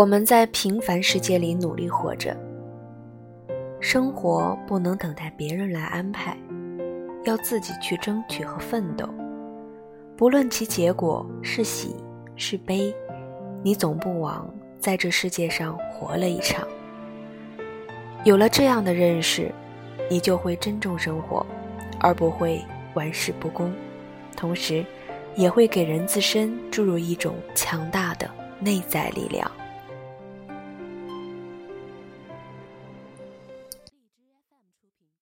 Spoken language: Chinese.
我们在平凡世界里努力活着。生活不能等待别人来安排要自己去争取和奋斗。不论其结果是喜是悲你总不枉在这世界上活了一场。有了这样的认识你就会珍重生活而不会玩世不恭。同时也会给人自身注入一种强大的内在力量。